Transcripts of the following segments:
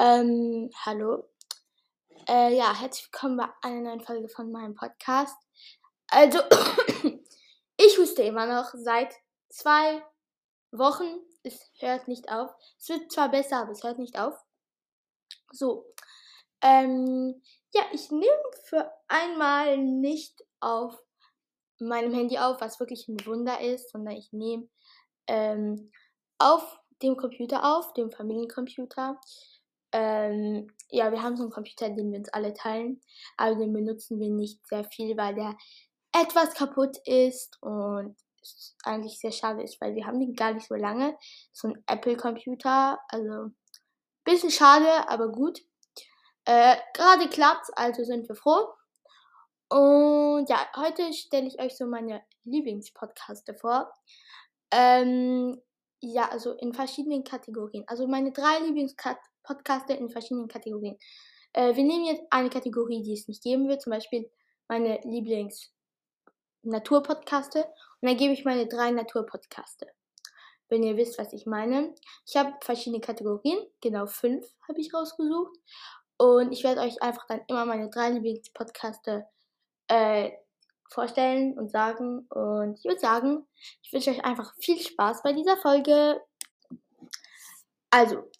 Ähm, hallo. Äh, ja, herzlich willkommen bei einer neuen Folge von meinem Podcast. Also, ich huste immer noch seit zwei Wochen. Es hört nicht auf. Es wird zwar besser, aber es hört nicht auf. So. Ähm, ja, ich nehme für einmal nicht auf meinem Handy auf, was wirklich ein Wunder ist, sondern ich nehme ähm, auf dem Computer auf, dem Familiencomputer. Ähm, ja, wir haben so einen Computer, den wir uns alle teilen, aber den benutzen wir nicht sehr viel, weil der etwas kaputt ist und es eigentlich sehr schade ist, weil wir haben den gar nicht so lange. So ein Apple-Computer, also bisschen schade, aber gut. Äh, Gerade klappt, also sind wir froh. Und ja, heute stelle ich euch so meine Lieblingspodcaste vor. Ähm, ja, also in verschiedenen Kategorien. Also meine drei Lieblingspodcaste in verschiedenen Kategorien. Äh, wir nehmen jetzt eine Kategorie, die es nicht geben wird, zum Beispiel meine Lieblings-Naturpodcaste. Und dann gebe ich meine drei Naturpodcaste. Wenn ihr wisst, was ich meine. Ich habe verschiedene Kategorien, genau fünf habe ich rausgesucht. Und ich werde euch einfach dann immer meine drei Lieblingspodcaste äh, vorstellen und sagen. Und ich würde sagen, ich wünsche euch einfach viel Spaß bei dieser Folge. Also,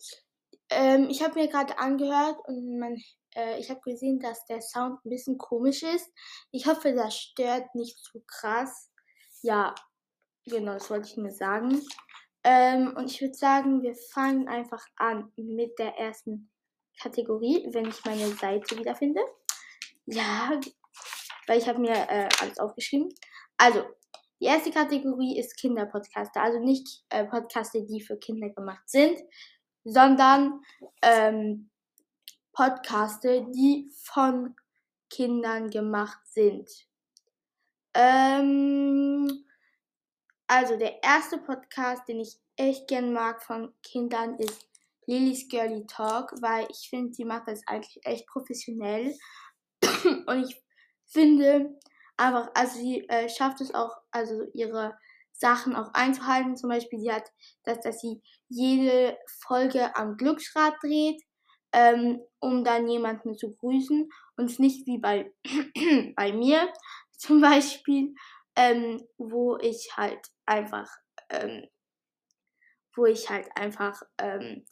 ähm, ich habe mir gerade angehört und man, äh, ich habe gesehen, dass der Sound ein bisschen komisch ist. Ich hoffe, das stört nicht zu krass. Ja, genau, das wollte ich mir sagen. Ähm, und ich würde sagen, wir fangen einfach an mit der ersten Kategorie, wenn ich meine Seite wiederfinde. Ja, weil ich habe mir äh, alles aufgeschrieben. Also, die erste Kategorie ist Kinderpodcaster. Also nicht äh, Podcaste, die für Kinder gemacht sind, sondern ähm, Podcaste, die von Kindern gemacht sind. Ähm, also der erste Podcast, den ich echt gern mag von Kindern, ist Lily's Girly Talk, weil ich finde, sie macht das eigentlich echt professionell. Und ich finde einfach, also sie äh, schafft es auch, also ihre Sachen auch einzuhalten. Zum Beispiel, sie hat das, dass sie jede Folge am Glücksrad dreht, ähm, um dann jemanden zu grüßen. Und nicht wie bei, bei mir zum Beispiel, ähm, wo ich halt einfach, ähm, wo ich halt einfach ähm,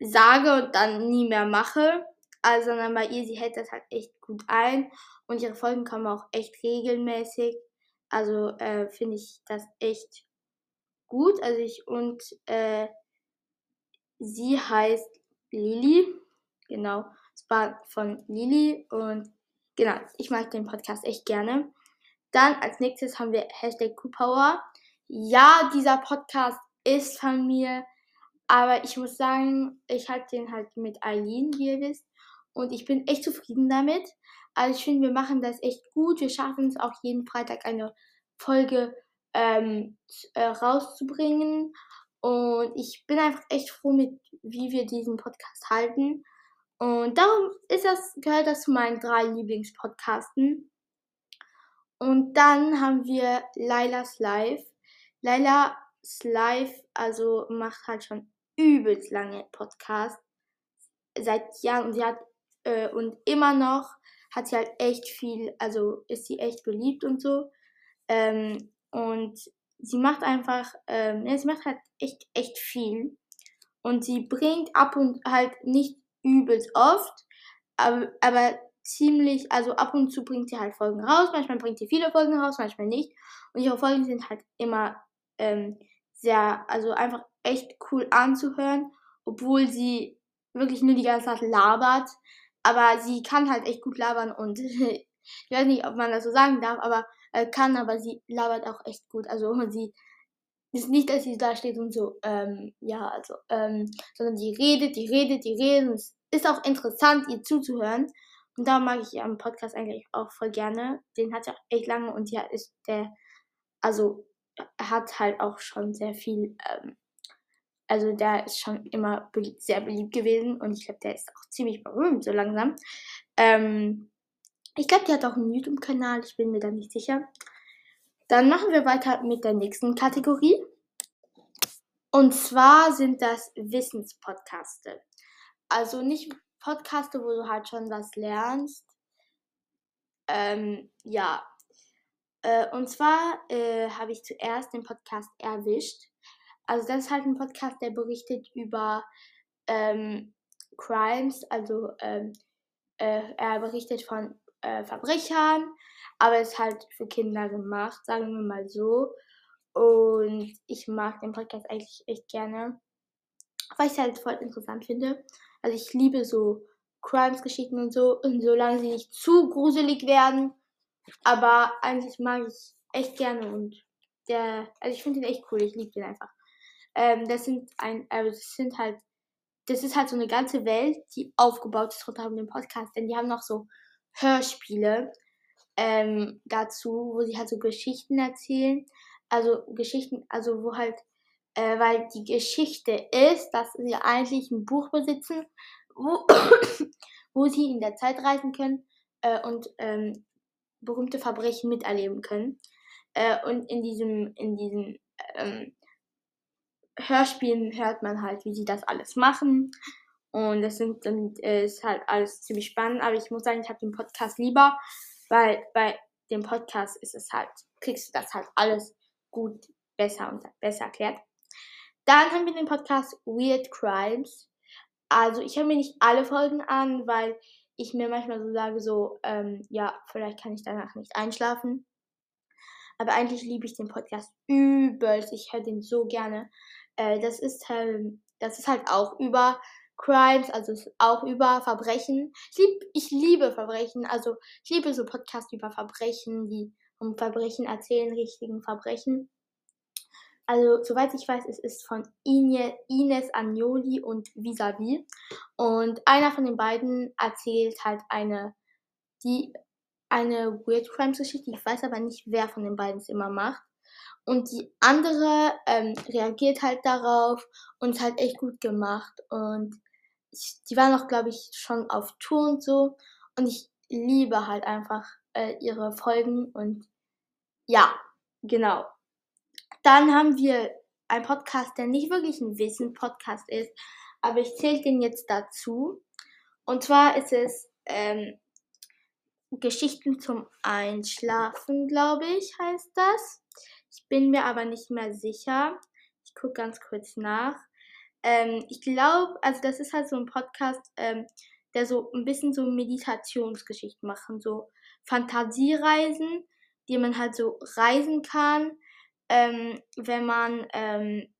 sage und dann nie mehr mache. Also, sondern bei ihr, sie hält das halt echt gut ein und ihre Folgen kommen auch echt regelmäßig. Also äh, finde ich das echt gut. Also ich und äh, sie heißt Lili. Genau. Es war von Lili und genau, ich mag den Podcast echt gerne. Dann als nächstes haben wir Hashtag Q-Power. Ja, dieser Podcast ist von mir, aber ich muss sagen, ich halte den halt mit Eileen, wie ihr wisst. Und ich bin echt zufrieden damit. Ich finde, wir machen das echt gut. Wir schaffen es auch jeden Freitag eine Folge ähm, äh, rauszubringen. Und ich bin einfach echt froh mit, wie wir diesen Podcast halten. Und darum ist das, gehört das zu meinen drei Lieblingspodcasten. Und dann haben wir Lailas Live. Lailas Live, also macht halt schon übelst lange Podcast. Seit Jahren. Und sie hat äh, und immer noch hat sie halt echt viel, also ist sie echt beliebt und so. Ähm, und sie macht einfach, ähm, ja, sie macht halt echt, echt viel. Und sie bringt ab und halt nicht übelst oft, aber, aber ziemlich, also ab und zu bringt sie halt Folgen raus. Manchmal bringt sie viele Folgen raus, manchmal nicht. Und ihre Folgen sind halt immer ähm, sehr, also einfach echt cool anzuhören, obwohl sie wirklich nur die ganze Zeit labert. Aber sie kann halt echt gut labern und ich weiß nicht, ob man das so sagen darf, aber äh, kann, aber sie labert auch echt gut. Also sie ist nicht, dass sie da steht und so, ähm, ja, also, ähm, sondern die redet, die redet, die redet. Und es ist auch interessant, ihr zuzuhören. Und da mag ich am Podcast eigentlich auch voll gerne. Den hat sie auch echt lange und ja, ist der, also, hat halt auch schon sehr viel ähm, also der ist schon immer beliebt, sehr beliebt gewesen und ich glaube, der ist auch ziemlich berühmt, so langsam. Ähm, ich glaube, der hat auch einen YouTube-Kanal, ich bin mir da nicht sicher. Dann machen wir weiter mit der nächsten Kategorie. Und zwar sind das Wissenspodcaste. Also nicht Podcaste, wo du halt schon was lernst. Ähm, ja. Äh, und zwar äh, habe ich zuerst den Podcast erwischt. Also das ist halt ein Podcast, der berichtet über ähm, Crimes, also ähm, äh, er berichtet von äh, Verbrechern, aber ist halt für Kinder gemacht, sagen wir mal so. Und ich mag den Podcast eigentlich echt gerne, weil ich es halt voll interessant finde. Also ich liebe so Crimes-Geschichten und so, und solange sie nicht zu gruselig werden. Aber eigentlich mag ich echt gerne und der, also ich finde den echt cool, ich liebe den einfach. Ähm, das sind ein, also das sind halt das ist halt so eine ganze Welt, die aufgebaut ist rund um Podcast. Denn die haben noch so Hörspiele ähm, dazu, wo sie halt so Geschichten erzählen. Also Geschichten, also wo halt, äh, weil die Geschichte ist, dass sie eigentlich ein Buch besitzen, wo, wo sie in der Zeit reisen können äh, und ähm, berühmte Verbrechen miterleben können. Äh, und in diesem, in diesem ähm, Hörspielen hört man halt, wie sie das alles machen. Und das sind dann äh, ist halt alles ziemlich spannend. Aber ich muss sagen, ich habe den Podcast lieber, weil bei dem Podcast ist es halt, kriegst du das halt alles gut, besser und besser erklärt. Dann haben wir den Podcast Weird Crimes. Also ich höre mir nicht alle Folgen an, weil ich mir manchmal so sage, so, ähm, ja, vielleicht kann ich danach nicht einschlafen. Aber eigentlich liebe ich den Podcast übelst. Ich höre den so gerne. Äh, das ist halt, das ist halt auch über Crimes, also auch über Verbrechen. Ich, lieb, ich liebe Verbrechen, also ich liebe so Podcasts über Verbrechen, die um Verbrechen erzählen, richtigen Verbrechen. Also, soweit ich weiß, es ist von Ines Agnoli und Visavi. Und einer von den beiden erzählt halt eine, die, eine Weird Crimes Geschichte. Ich weiß aber nicht, wer von den beiden es immer macht. Und die andere ähm, reagiert halt darauf und ist halt echt gut gemacht. Und ich, die war noch, glaube ich, schon auf Tour und so. Und ich liebe halt einfach äh, ihre Folgen. Und ja, genau. Dann haben wir einen Podcast, der nicht wirklich ein Wissen-Podcast ist, aber ich zähle den jetzt dazu. Und zwar ist es ähm, Geschichten zum Einschlafen, glaube ich, heißt das. Ich bin mir aber nicht mehr sicher. Ich gucke ganz kurz nach. Ähm, ich glaube, also das ist halt so ein Podcast, ähm, der so ein bisschen so Meditationsgeschichten machen, so Fantasiereisen, die man halt so reisen kann, ähm, wenn man, ähm,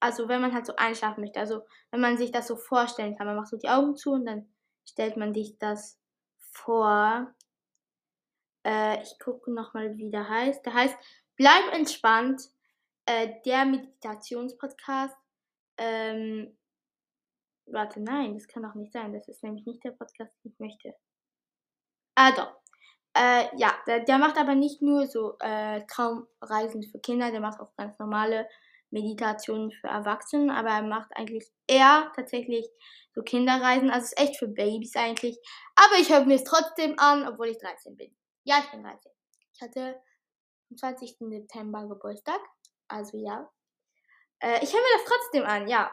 also wenn man halt so einschlafen möchte. Also wenn man sich das so vorstellen kann. Man macht so die Augen zu und dann stellt man sich das vor. Äh, ich gucke nochmal, wie der heißt. Der heißt Bleib entspannt. Äh, der Meditationspodcast. Ähm, warte, nein, das kann doch nicht sein. Das ist nämlich nicht der Podcast, den ich möchte. Ah, doch. Äh, ja, der, der, macht aber nicht nur so äh, Traumreisen für Kinder, der macht auch ganz normale Meditationen für Erwachsene, aber er macht eigentlich eher tatsächlich so Kinderreisen. Also ist echt für Babys eigentlich. Aber ich höre mir es trotzdem an, obwohl ich 13 bin. Ja, ich bin 13. Ich hatte am 20. September Geburtstag. Also ja. Äh, ich höre mir das trotzdem an, ja.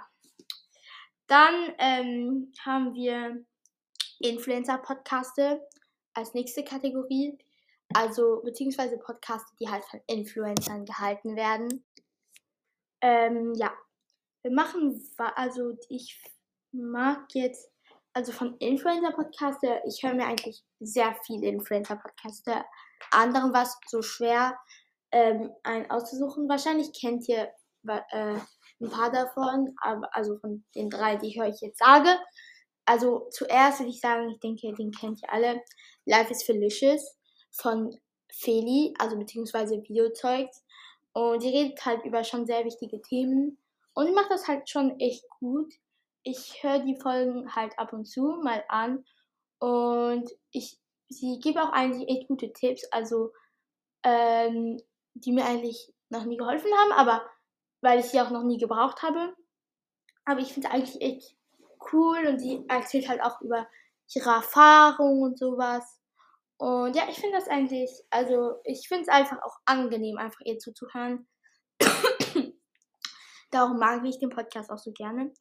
Dann ähm, haben wir Influencer-Podcaste als nächste Kategorie. Also, beziehungsweise Podcaste, die halt von Influencern gehalten werden. Ähm, ja. Wir machen, also ich mag jetzt, also von Influencer-Podcaste, ich höre mir eigentlich sehr viele Influencer-Podcaste anderen war es so schwer, ähm, einen auszusuchen. Wahrscheinlich kennt ihr äh, ein paar davon, aber, also von den drei, die ich euch jetzt sage. Also zuerst würde ich sagen, ich denke, den kennt ihr alle. Life is Felicious von Feli, also beziehungsweise Videozeugs. Und die redet halt über schon sehr wichtige Themen. Und die macht das halt schon echt gut. Ich höre die Folgen halt ab und zu mal an. Und ich sie gibt auch eigentlich echt gute Tipps, also ähm, die mir eigentlich noch nie geholfen haben, aber weil ich sie auch noch nie gebraucht habe. Aber ich finde eigentlich echt cool und sie erzählt halt auch über ihre Erfahrungen und sowas. Und ja, ich finde das eigentlich, also ich finde es einfach auch angenehm, einfach ihr zuzuhören. Darum mag ich den Podcast auch so gerne.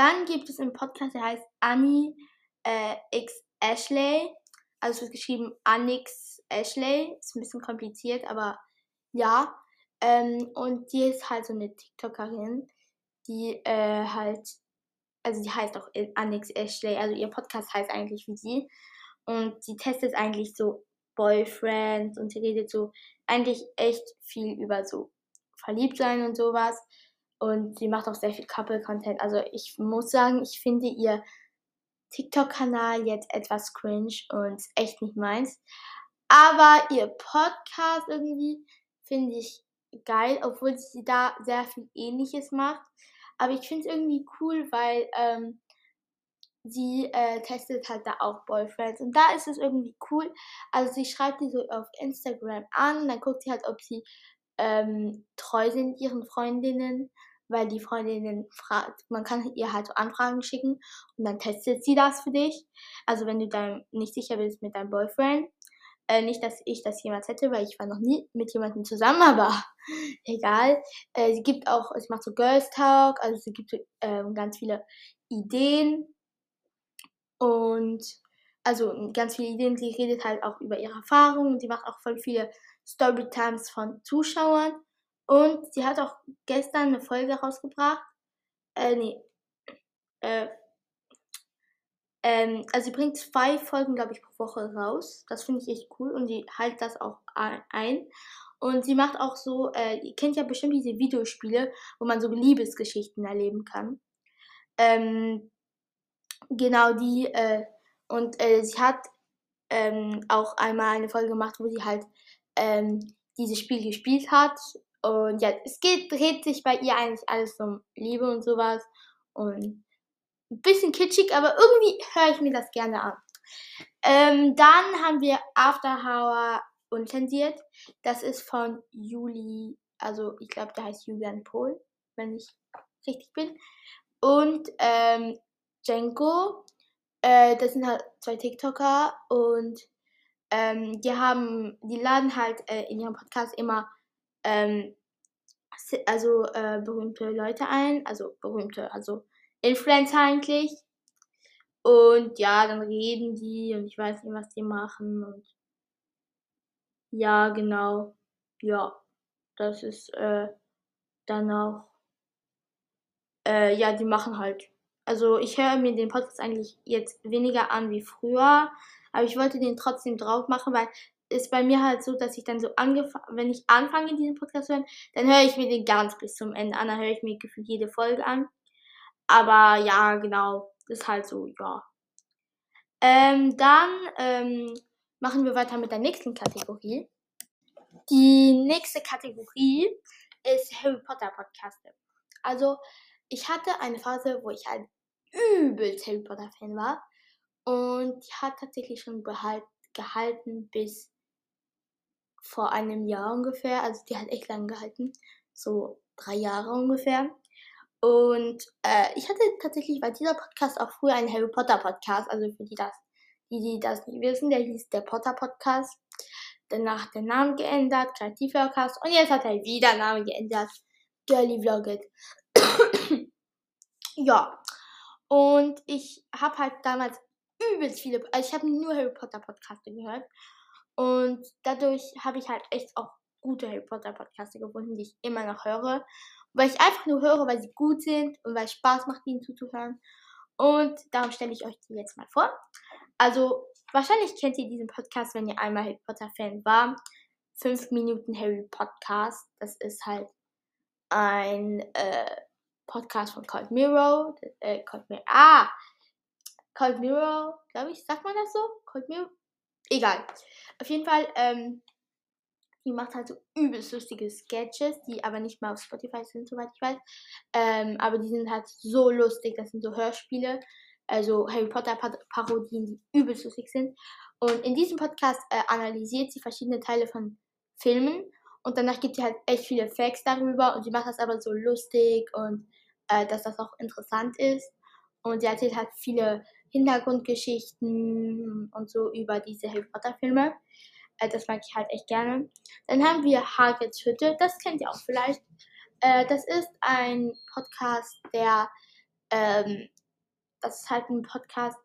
Dann gibt es einen Podcast, der heißt Annie äh, X Ashley. Also es wird geschrieben Anix Ashley. Ist ein bisschen kompliziert, aber ja. Ähm, und die ist halt so eine TikTokerin, die äh, halt, also die heißt auch Anix Ashley, also ihr Podcast heißt eigentlich wie sie. Und sie testet eigentlich so Boyfriends und sie redet so eigentlich echt viel über so Verliebtsein und sowas. Und sie macht auch sehr viel Couple-Content. Also ich muss sagen, ich finde ihr TikTok-Kanal jetzt etwas cringe und echt nicht meins. Aber ihr Podcast irgendwie finde ich geil, obwohl sie da sehr viel Ähnliches macht. Aber ich finde es irgendwie cool, weil ähm, sie äh, testet halt da auch Boyfriends. Und da ist es irgendwie cool. Also sie schreibt die so auf Instagram an, dann guckt sie halt, ob sie ähm, treu sind ihren Freundinnen, weil die Freundinnen fragt, man kann ihr halt so Anfragen schicken und dann testet sie das für dich. Also wenn du dann nicht sicher bist mit deinem Boyfriend, äh, nicht, dass ich das jemals hätte, weil ich war noch nie mit jemandem zusammen, aber egal. Äh, sie gibt auch, sie macht so Girls Talk, also sie gibt äh, ganz viele Ideen und also ganz viele Ideen. Sie redet halt auch über ihre Erfahrungen. Sie macht auch voll viele Storytimes von Zuschauern. Und sie hat auch gestern eine Folge rausgebracht. Äh, nee. Äh, ähm, also sie bringt zwei Folgen, glaube ich, pro Woche raus. Das finde ich echt cool und sie hält das auch ein. Und sie macht auch so, äh, ihr kennt ja bestimmt diese Videospiele, wo man so Liebesgeschichten erleben kann. Ähm, genau die, äh, und äh, sie hat ähm, auch einmal eine Folge gemacht, wo sie halt ähm, dieses Spiel gespielt hat. Und ja, es geht, dreht sich bei ihr eigentlich alles um Liebe und sowas. Und ein bisschen kitschig, aber irgendwie höre ich mir das gerne an. Ähm, dann haben wir After Hour unzensiert. Das ist von Juli, also ich glaube, der heißt Julian Pohl, wenn ich richtig bin. Und ähm, Jenko. Äh, das sind halt zwei TikToker und ähm, die haben, die laden halt äh, in ihrem Podcast immer ähm, also äh, berühmte Leute ein, also berühmte, also Influencer eigentlich. Und ja, dann reden die und ich weiß nicht, was die machen und ja, genau. Ja, das ist äh, dann auch, äh, ja, die machen halt also ich höre mir den Podcast eigentlich jetzt weniger an wie früher, aber ich wollte den trotzdem drauf machen, weil es bei mir halt so, dass ich dann so angefangen, wenn ich anfange, diesen Podcast zu hören, dann höre ich mir den ganz bis zum Ende an, dann höre ich mir gefühlt jede Folge an. Aber ja, genau, das ist halt so, ja. Ähm, dann ähm, machen wir weiter mit der nächsten Kategorie. Die nächste Kategorie ist Harry Potter Podcaste. Also ich hatte eine Phase, wo ich halt übelst Harry Potter Fan war. Und die hat tatsächlich schon behalt, gehalten bis vor einem Jahr ungefähr. Also die hat echt lang gehalten. So drei Jahre ungefähr. Und äh, ich hatte tatsächlich bei dieser Podcast auch früher einen Harry Potter Podcast. Also für die das, die, die das nicht wissen, der hieß der Potter Podcast. Danach der Name geändert, Creative Vlogcast. Und jetzt hat er wieder Name geändert. Girly Vlogget. ja. Und ich habe halt damals übelst viele, also ich habe nur Harry Potter Podcaste gehört. Und dadurch habe ich halt echt auch gute Harry Potter Podcaste gefunden, die ich immer noch höre. Weil ich einfach nur höre, weil sie gut sind und weil es Spaß macht, ihnen zuzuhören. Und darum stelle ich euch die jetzt mal vor. Also, wahrscheinlich kennt ihr diesen Podcast, wenn ihr einmal Harry Potter Fan war. 5 Minuten Harry Podcast. Das ist halt ein äh, Podcast von Cold Mirror. Äh, Cold Mirror. Ah! Cold Mirror, glaube ich, sagt man das so? Cold Mirror? Egal. Auf jeden Fall, ähm, die macht halt so übelst lustige Sketches, die aber nicht mal auf Spotify sind, soweit ich weiß. Ähm, aber die sind halt so lustig. Das sind so Hörspiele, also Harry Potter Parodien, die übelst lustig sind. Und in diesem Podcast äh, analysiert sie verschiedene Teile von Filmen und danach gibt sie halt echt viele Facts darüber und sie macht das aber so lustig und äh, dass das auch interessant ist. Und sie erzählt halt viele Hintergrundgeschichten und so über diese Harry Potter Filme. Äh, das mag ich halt echt gerne. Dann haben wir Hagrids Hütte, das kennt ihr auch vielleicht. Äh, das ist ein Podcast, der Ähm, das ist halt ein Podcast,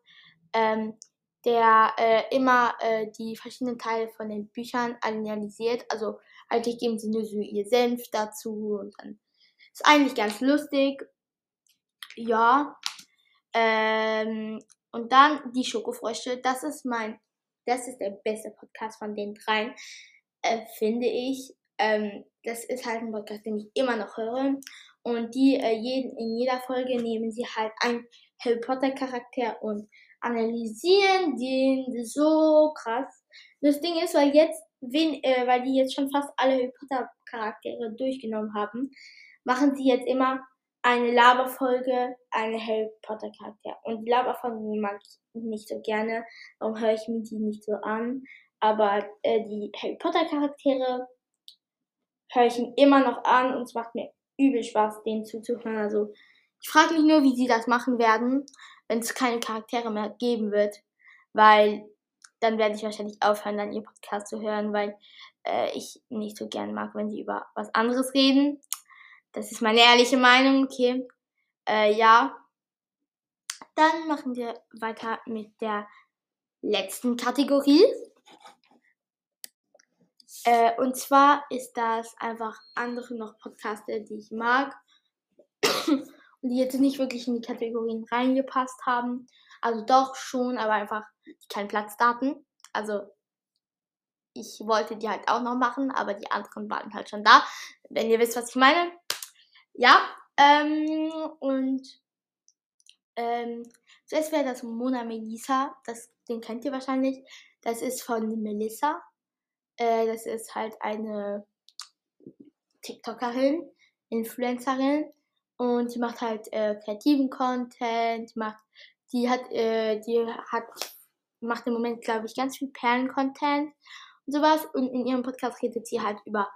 ähm, der äh, immer äh, die verschiedenen Teile von den Büchern analysiert. Also eigentlich geben sie nur so ihr Senf dazu und dann ist eigentlich ganz lustig. Ja. Ähm, und dann die Schokofrösche. Das ist mein, das ist der beste Podcast von den dreien, äh, finde ich. Ähm, das ist halt ein Podcast, den ich immer noch höre. Und die äh, jeden, in jeder Folge nehmen sie halt einen Harry Potter Charakter und analysieren den so krass. Das Ding ist, weil jetzt, wen, äh, weil die jetzt schon fast alle Harry Potter Charaktere durchgenommen haben, machen sie jetzt immer eine Laberfolge, eine Harry Potter Charakter. Und die Laberfolgen mag ich nicht so gerne, darum höre ich mir die nicht so an. Aber äh, die Harry Potter Charaktere höre ich ihn immer noch an und es macht mir übel Spaß, denen zuzuhören. Also ich frage mich nur, wie sie das machen werden, wenn es keine Charaktere mehr geben wird, weil dann werde ich wahrscheinlich aufhören, dann ihr Podcast zu hören, weil äh, ich nicht so gern mag, wenn sie über was anderes reden. Das ist meine ehrliche Meinung, okay. Äh, ja. Dann machen wir weiter mit der letzten Kategorie. Äh, und zwar ist das einfach andere noch Podcasts, die ich mag. und die jetzt nicht wirklich in die Kategorien reingepasst haben. Also doch schon, aber einfach keinen Platzdaten. Also ich wollte die halt auch noch machen, aber die anderen waren halt schon da. Wenn ihr wisst, was ich meine. Ja, ähm, und ähm, zuerst wäre das Mona Melissa. Das, den kennt ihr wahrscheinlich. Das ist von Melissa. Äh, das ist halt eine TikTokerin, Influencerin und die macht halt äh, kreativen Content, macht, die hat, äh, die hat, macht im Moment, glaube ich, ganz viel Perlen-Content und sowas. Und in ihrem Podcast redet sie halt über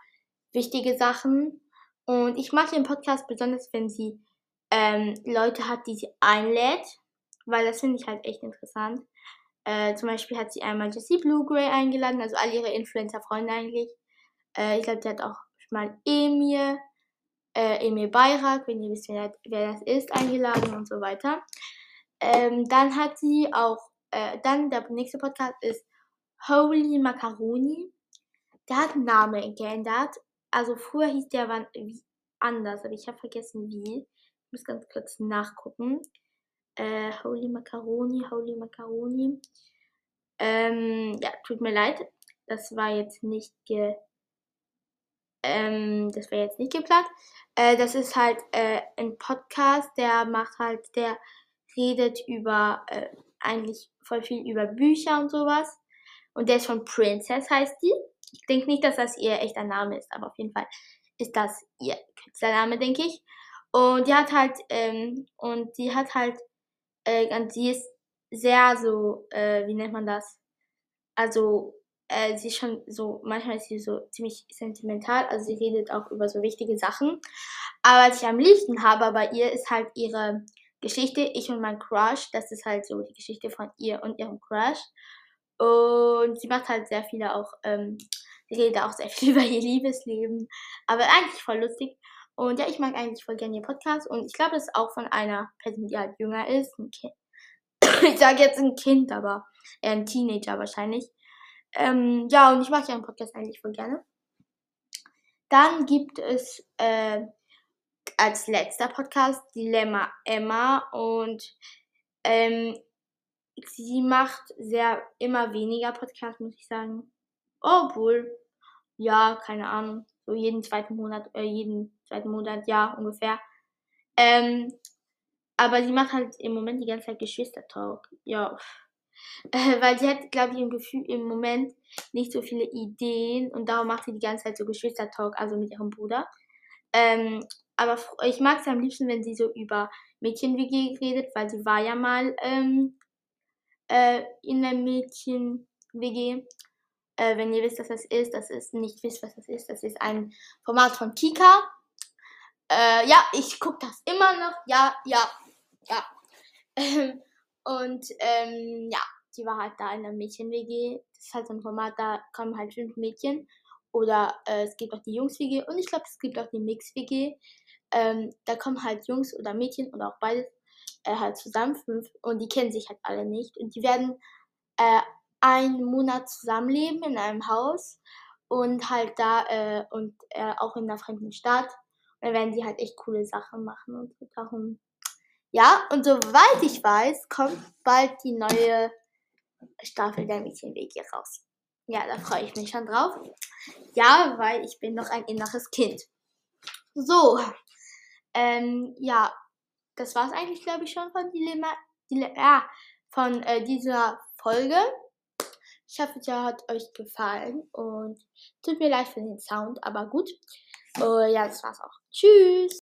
wichtige Sachen. Und ich mag den Podcast besonders, wenn sie ähm, Leute hat, die sie einlädt, weil das finde ich halt echt interessant. Äh, zum Beispiel hat sie einmal Jessie Blue Gray eingeladen, also all ihre Influencer-Freunde eigentlich. Äh, ich glaube, die hat auch mal Emir äh, Emil Bayrak, wenn ihr wisst, wer, wer, das ist, eingeladen und so weiter. Ähm, dann hat sie auch, äh, dann der nächste Podcast ist Holy Macaroni. Der hat einen Namen geändert. Also früher hieß der wie anders, aber ich habe vergessen wie. Ich muss ganz kurz nachgucken. Äh, Holy Macaroni, Holy Macaroni. Ähm, ja, tut mir leid. Das war jetzt nicht ge ähm, das wäre jetzt nicht geplant. Äh, das ist halt äh, ein Podcast, der macht halt, der redet über äh, eigentlich voll viel über Bücher und sowas. Und der ist von Princess, heißt die. Ich denke nicht, dass das ihr echter Name ist, aber auf jeden Fall ist das ihr Künstlername, denke ich. Und die hat halt, ähm, und die hat halt, äh, sie ist sehr so, äh, wie nennt man das? Also äh, sie ist schon so, manchmal ist sie so ziemlich sentimental, also sie redet auch über so wichtige Sachen. Aber was ich am liebsten habe bei ihr ist halt ihre Geschichte, ich und mein Crush. Das ist halt so die Geschichte von ihr und ihrem Crush. Und sie macht halt sehr viele auch, ähm, sie redet auch sehr viel über ihr Liebesleben. Aber eigentlich voll lustig. Und ja, ich mag eigentlich voll gerne ihr Podcast. Und ich glaube, das ist auch von einer Person, die halt jünger ist. Ein kind. ich sage jetzt ein Kind, aber eher ein Teenager wahrscheinlich. Ähm, ja, und ich ja einen Podcast eigentlich voll gerne. Dann gibt es äh, als letzter Podcast Dilemma Emma und ähm, sie macht sehr immer weniger Podcasts, muss ich sagen. Obwohl, ja, keine Ahnung, so jeden zweiten Monat, äh, jeden zweiten Monat, ja, ungefähr. Ähm, aber sie macht halt im Moment die ganze Zeit Geschwister-Talk. Ja, äh, weil sie hat, glaube ich, im Gefühl im Moment nicht so viele Ideen und darum macht sie die ganze Zeit so Geschwister-Talk, also mit ihrem Bruder. Ähm, aber ich mag es am liebsten, wenn sie so über Mädchen-WG redet, weil sie war ja mal ähm, äh, in der Mädchen-WG. Äh, wenn ihr wisst, was das ist, das ist nicht wisst, was das ist, das ist ein Format von Kika. Äh, ja, ich gucke das immer noch. Ja, ja, ja. Und ähm, ja, die war halt da in der Mädchen-WG. Das ist halt so ein Format, da kommen halt fünf Mädchen. Oder äh, es gibt auch die Jungs-WG und ich glaube, es gibt auch die Mix-WG. Ähm, da kommen halt Jungs oder Mädchen oder auch beides äh, halt zusammen, fünf, und die kennen sich halt alle nicht. Und die werden äh, einen Monat zusammenleben in einem Haus und halt da äh, und äh, auch in einer fremden Stadt. Und dann werden die halt echt coole Sachen machen und so darum. Ja, und soweit ich weiß, kommt bald die neue Staffel der Mädchenwege raus. Ja, da freue ich mich schon drauf. Ja, weil ich bin noch ein inneres Kind. So, ähm, ja, das war es eigentlich, glaube ich, schon von Dilemma, Dilemma ja, von äh, dieser Folge. Ich hoffe, es hat euch gefallen und tut mir leid für den Sound, aber gut. Uh, ja, das war's auch. Tschüss!